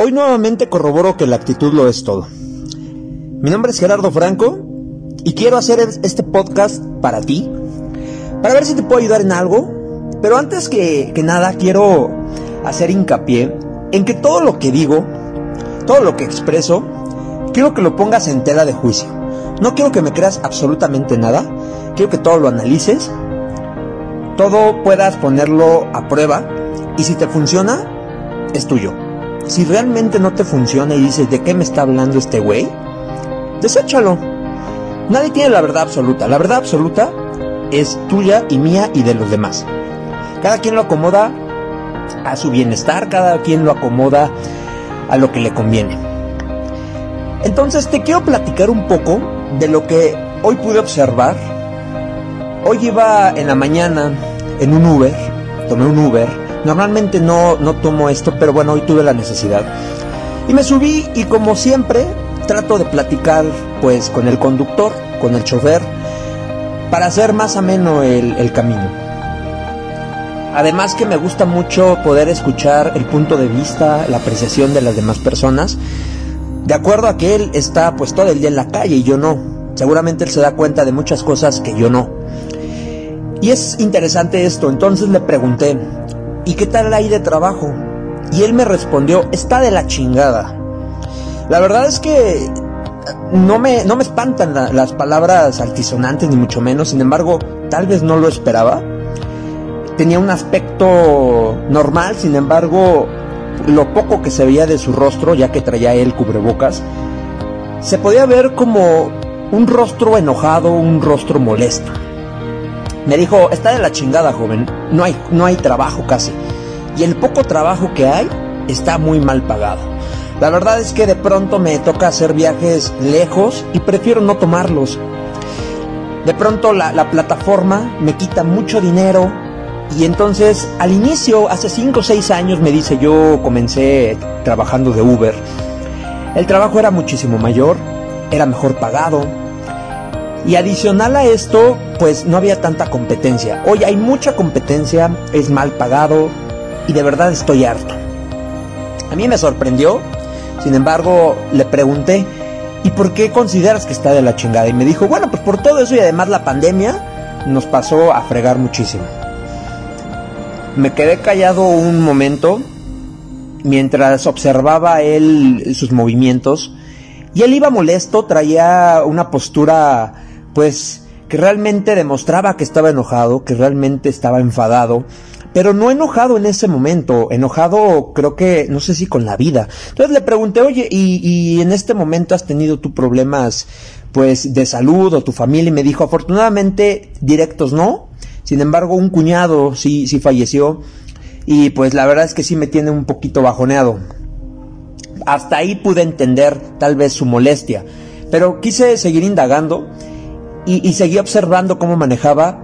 Hoy nuevamente corroboro que la actitud lo es todo. Mi nombre es Gerardo Franco y quiero hacer este podcast para ti, para ver si te puedo ayudar en algo, pero antes que, nada quiero hacer hincapié en que todo lo que digo, todo lo que expreso, quiero que lo pongas en tela de juicio. No quiero que me creas absolutamente nada, quiero que todo lo analices, todo puedas ponerlo a prueba y si te funciona, es tuyo. Si realmente no te funciona y dices, ¿de qué me está hablando este güey? Deséchalo. Nadie tiene la verdad absoluta. La verdad absoluta es tuya y mía y de los demás. Cada quien lo acomoda a su bienestar, cada quien lo acomoda a lo que le conviene. Entonces te quiero platicar un poco de lo que hoy pude observar. Hoy iba en la mañana en un Uber, tomé un Uber Normalmente no, no tomo esto, pero bueno, hoy tuve la necesidad. Y me subí y como siempre trato de platicar pues con el conductor, con el chofer, para hacer más ameno el, el camino. Además que me gusta mucho poder escuchar el punto de vista, la apreciación de las demás personas, de acuerdo a que él está pues todo el día en la calle y yo no. Seguramente él se da cuenta de muchas cosas que yo no. Y es interesante esto, entonces le pregunté, ¿y qué tal ahí de trabajo? Y él me respondió, está de la chingada. La verdad es que no me, no me espantan las palabras altisonantes, ni mucho menos, sin embargo, tal vez no lo esperaba. Tenía un aspecto normal, sin embargo, lo poco que se veía de su rostro, ya que traía él cubrebocas, se podía ver como un rostro enojado, un rostro molesto. Me dijo, está de la chingada, joven. No hay, no hay trabajo casi. Y el poco trabajo que hay está muy mal pagado. La verdad es que de pronto me toca hacer viajes lejos y prefiero no tomarlos. De pronto la, la plataforma me quita mucho dinero y entonces al inicio, hace 5 o 6 años, me dice, yo comencé trabajando de Uber. El trabajo era muchísimo mayor, era mejor pagado, y adicional a esto, pues no había tanta competencia. Hoy hay mucha competencia, es mal pagado y de verdad estoy harto. A mí me sorprendió, sin embargo le pregunté, ¿y por qué consideras que está de la chingada? Y me dijo, bueno, pues por todo eso y además la pandemia nos pasó a fregar muchísimo. Me quedé callado un momento mientras observaba él sus movimientos y él iba molesto, traía una postura pues que realmente demostraba que estaba enojado, que realmente estaba enfadado, pero no enojado en ese momento, enojado creo que, no sé si con la vida. Entonces le pregunté, oye, ¿y, en este momento has tenido tú problemas, pues, de salud o tu familia? Y me dijo, afortunadamente, directos no, sin embargo, un cuñado sí, sí falleció, y pues la verdad es que sí me tiene un poquito bajoneado. Hasta ahí pude entender tal vez su molestia, pero quise seguir indagando y, seguí observando cómo manejaba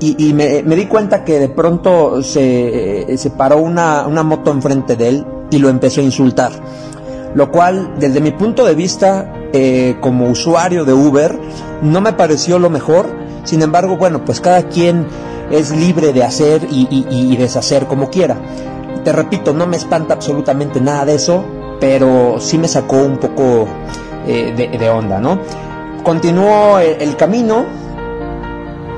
y, me, di cuenta que de pronto se, se paró una, moto enfrente de él y lo empezó a insultar. Lo cual, desde mi punto de vista, eh, como usuario de Uber, no me pareció lo mejor. Sin embargo, bueno, pues cada quien es libre de hacer y, deshacer como quiera. Te repito, no me espanta absolutamente nada de eso, pero sí me sacó un poco eh, de, de onda, ¿no? Continuó el, camino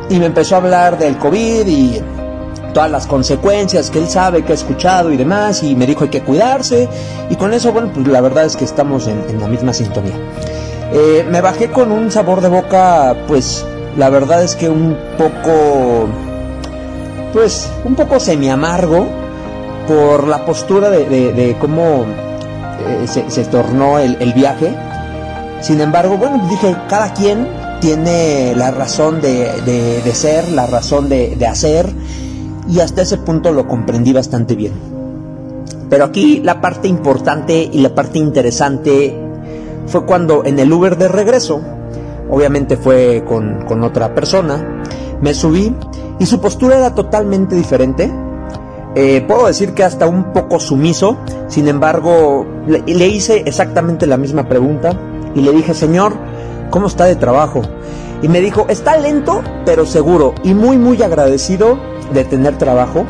y me empezó a hablar del COVID y todas las consecuencias que él sabe, que ha escuchado y demás, y me dijo hay que cuidarse, y con eso, bueno, pues la verdad es que estamos en, la misma sintonía. Eh, me bajé con un sabor de boca, pues la verdad es que un poco, pues un poco semi amargo por la postura de, cómo eh, se, tornó el viaje sin embargo, bueno, dije, cada quien tiene la razón de, ser, la razón de, hacer, y hasta ese punto lo comprendí bastante bien. Pero aquí la parte importante y la parte interesante fue cuando en el Uber de regreso, obviamente fue con, con otra persona, me subí y su postura era totalmente diferente. Eh, puedo decir que hasta un poco sumiso, sin embargo, le hice exactamente la misma pregunta y le dije, Señor, ¿cómo está de trabajo? Y me dijo, está lento, pero seguro y muy, muy agradecido de tener trabajo,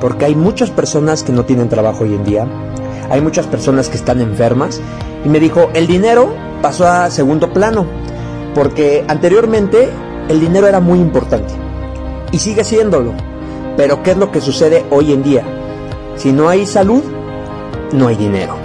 porque hay muchas personas que no tienen trabajo hoy en día. hay muchas personas que están enfermas. Y me dijo, el dinero pasó a segundo plano, porque anteriormente el dinero era muy importante. Y sigue siéndolo. Pero ¿qué es lo que sucede hoy en día? Si no hay salud, no hay dinero.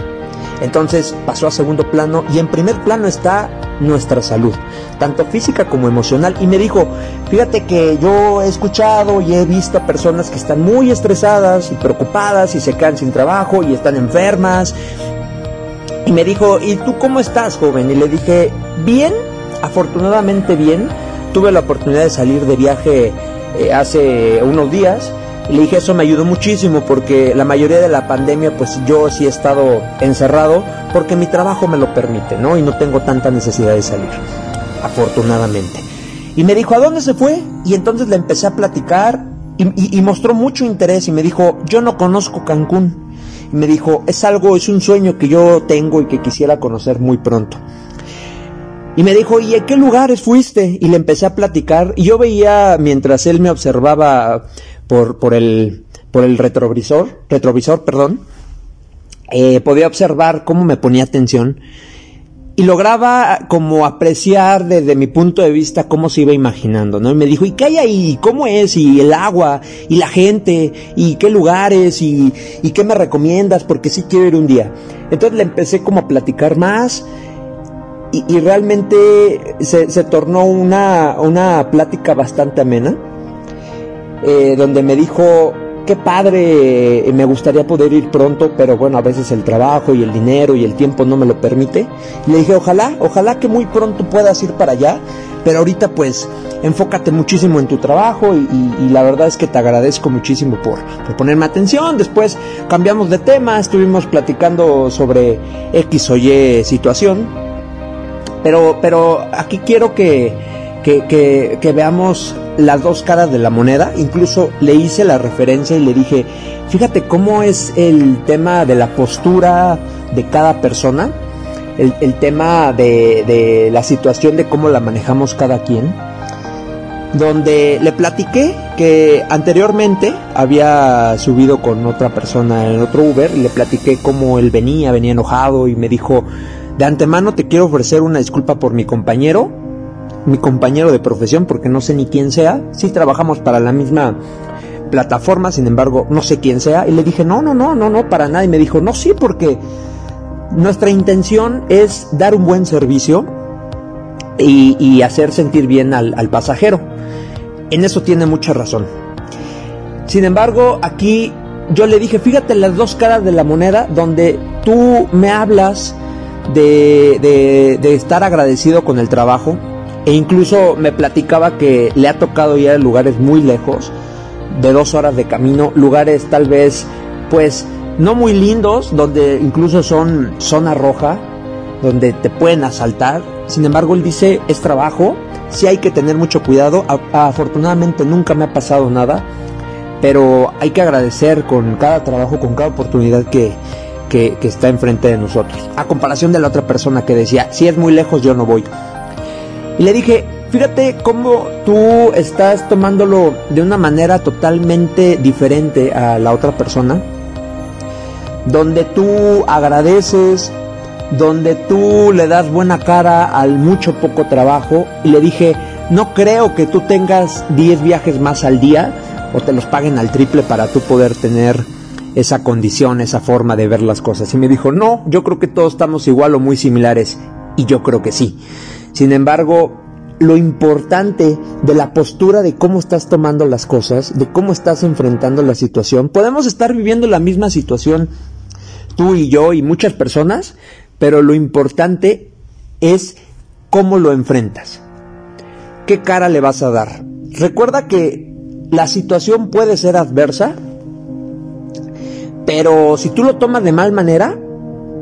Entonces pasó a segundo plano y en primer plano está nuestra salud, tanto física como emocional. Y me dijo, fíjate que yo he escuchado y he visto a personas que están muy estresadas y preocupadas y se quedan sin trabajo y están enfermas. Y me dijo, ¿y tú cómo estás, joven? Y le dije, bien, afortunadamente bien. Tuve la oportunidad de salir de viaje eh, hace unos días y le dije, eso me ayudó muchísimo porque la mayoría de la pandemia, pues yo sí he estado encerrado porque mi trabajo me lo permite, ¿no? Y no tengo tanta necesidad de salir, afortunadamente. Y me dijo, ¿a dónde se fue? Y entonces le empecé a platicar y, mostró mucho interés y me dijo, yo no conozco Cancún. Y me dijo, es algo, es un sueño que yo tengo y que quisiera conocer muy pronto. Y me dijo, ¿y a qué lugares fuiste? Y le empecé a platicar. Y yo veía, mientras él me observaba por, por, el, por el retrovisor, retrovisor, perdón, eh, podía observar cómo me ponía atención y lograba como apreciar desde mi punto de vista cómo se iba imaginando, ¿no? Y me dijo, ¿y qué hay ahí? ¿Cómo es? Y el agua, y la gente, y qué lugares, y, y qué me recomiendas, porque sí quiero ir un día. Entonces le empecé como a platicar más, y, y realmente se, se tornó una, una plática bastante amena eh, donde me dijo, qué padre, eh, me gustaría poder ir pronto, pero bueno, a veces el trabajo y el dinero y el tiempo no me lo permite. Y le dije, ojalá, ojalá que muy pronto puedas ir para allá, pero ahorita pues enfócate muchísimo en tu trabajo y, la verdad es que te agradezco muchísimo por, por, ponerme atención. Después cambiamos de tema, estuvimos platicando sobre X o Y situación, pero, pero aquí quiero que, que, que veamos las dos caras de la moneda. Incluso le hice la referencia y le dije, fíjate cómo es el tema de la postura de cada persona, el, tema de, de, la situación de cómo la manejamos cada quien. Donde le platiqué que anteriormente había subido con otra persona en otro Uber y le platiqué cómo él venía, venía enojado y me dijo, de antemano te quiero ofrecer una disculpa por mi compañero, mi compañero de profesión, porque no sé ni quién sea. Sí trabajamos para la misma plataforma, sin embargo, no sé quién sea. Y le dije, no, no, no, no, no, para nada. Y me dijo, no, sí, porque nuestra intención es dar un buen servicio y, hacer sentir bien al, pasajero. En eso tiene mucha razón. Sin embargo, aquí yo le dije, fíjate las dos caras de la moneda donde tú me hablas de, estar agradecido con el trabajo, e incluso me platicaba que le ha tocado ir a lugares muy lejos, de dos horas de camino, lugares tal vez, pues, no muy lindos, donde incluso son zona roja, donde te pueden asaltar. Sin embargo, él dice, es trabajo, sí hay que tener mucho cuidado. afortunadamente nunca me ha pasado nada, pero hay que agradecer con cada trabajo, con cada oportunidad que, que, que está enfrente de nosotros. A comparación de la otra persona que decía, si es muy lejos yo no voy. Y le dije, fíjate cómo tú estás tomándolo de una manera totalmente diferente a la otra persona, donde tú agradeces, donde tú le das buena cara al mucho poco trabajo. Y le dije, no creo que tú tengas 10 viajes más al día o te los paguen al triple para tú poder tener esa condición, esa forma de ver las cosas. Y me dijo, no, yo creo que todos estamos igual o muy similares. Y yo creo que sí. Sin embargo, lo importante de la postura de cómo estás tomando las cosas, de cómo estás enfrentando la situación, podemos estar viviendo la misma situación tú y yo y muchas personas, pero lo importante es cómo lo enfrentas. ¿Qué cara le vas a dar? Recuerda que la situación puede ser adversa, pero si tú lo tomas de mal manera,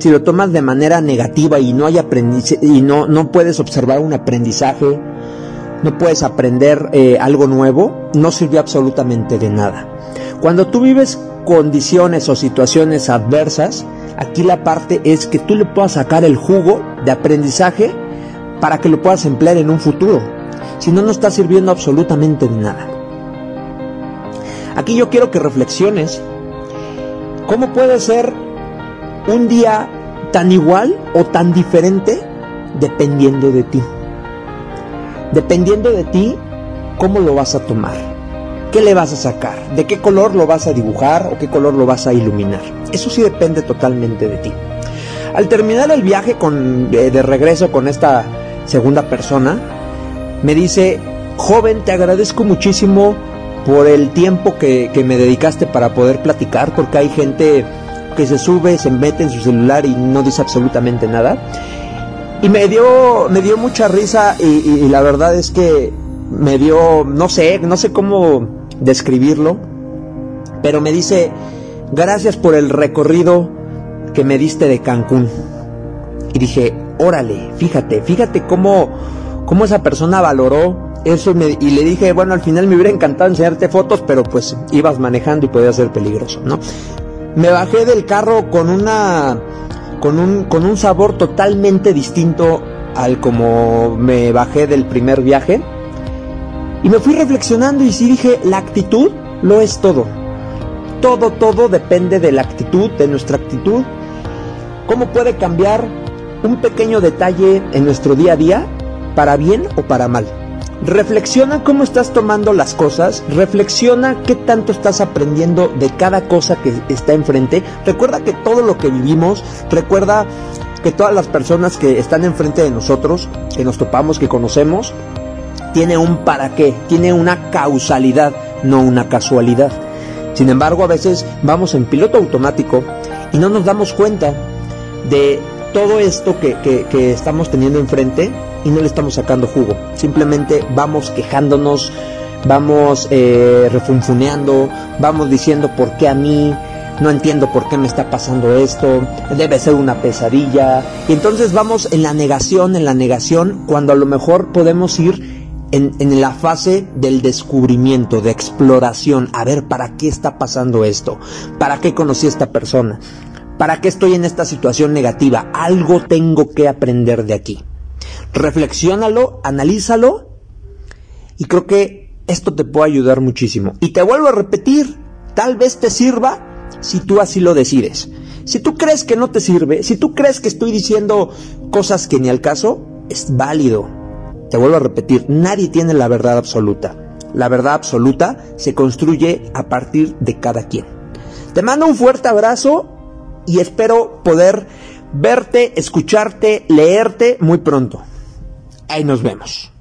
si lo tomas de manera negativa y no hay aprendizaje y no, no puedes observar un aprendizaje, no puedes aprender eh, algo nuevo, no sirve absolutamente de nada. Cuando tú vives condiciones o situaciones adversas, aquí la parte es que tú le puedas sacar el jugo de aprendizaje para que lo puedas emplear en un futuro. Si no, no está sirviendo absolutamente de nada. Aquí yo quiero que reflexiones cómo puede ser un día tan igual o tan diferente dependiendo de ti. Dependiendo de ti, ¿cómo lo vas a tomar? ¿Qué le vas a sacar? ¿De qué color lo vas a dibujar o qué color lo vas a iluminar? Eso sí depende totalmente de ti. Al terminar el viaje con, de, de regreso con esta segunda persona, me dice, joven, te agradezco muchísimo por el tiempo que, me dedicaste para poder platicar, porque hay gente que se sube, se mete en su celular y no dice absolutamente nada. Y me dio, me dio mucha risa y, la verdad es que me dio, no sé, no sé cómo describirlo, pero me dice, gracias por el recorrido que me diste de Cancún. Y dije, órale, fíjate, fíjate cómo, cómo esa persona valoró eso y le dije, bueno, al final me hubiera encantado enseñarte fotos, pero pues ibas manejando y podía ser peligroso, ¿no? Me bajé del carro con una con un con un sabor totalmente distinto al como me bajé del primer viaje. Y me fui reflexionando y sí dije, la actitud lo es todo. Todo todo depende de la actitud, de nuestra actitud. ¿Cómo puede cambiar un pequeño detalle en nuestro día a día para bien o para mal? Reflexiona cómo estás tomando las cosas, reflexiona qué tanto estás aprendiendo de cada cosa que está enfrente. Recuerda que todo lo que vivimos, recuerda que todas las personas que están enfrente de nosotros, que nos topamos, que conocemos, tiene un para qué, tiene una causalidad, no una casualidad. Sin embargo, a veces vamos en piloto automático y no nos damos cuenta de todo esto que, que, que estamos teniendo enfrente y no le estamos sacando jugo. Simplemente vamos quejándonos, vamos eh, refunfuneando, vamos diciendo por qué a mí, no entiendo por qué me está pasando esto, debe ser una pesadilla. Y entonces vamos en la negación, en la negación, cuando a lo mejor podemos ir en, en, la fase del descubrimiento, de exploración, a ver para qué está pasando esto, para qué conocí a esta persona, para qué estoy en esta situación negativa, algo tengo que aprender de aquí reflexiónalo, analízalo y creo que esto te puede ayudar muchísimo. Y te vuelvo a repetir, tal vez te sirva si tú así lo decides. Si tú crees que no te sirve, si tú crees que estoy diciendo cosas que ni al caso, es válido. Te vuelvo a repetir, nadie tiene la verdad absoluta. La verdad absoluta se construye a partir de cada quien. Te mando un fuerte abrazo y espero poder verte, escucharte, leerte muy pronto. Ahí nos vemos.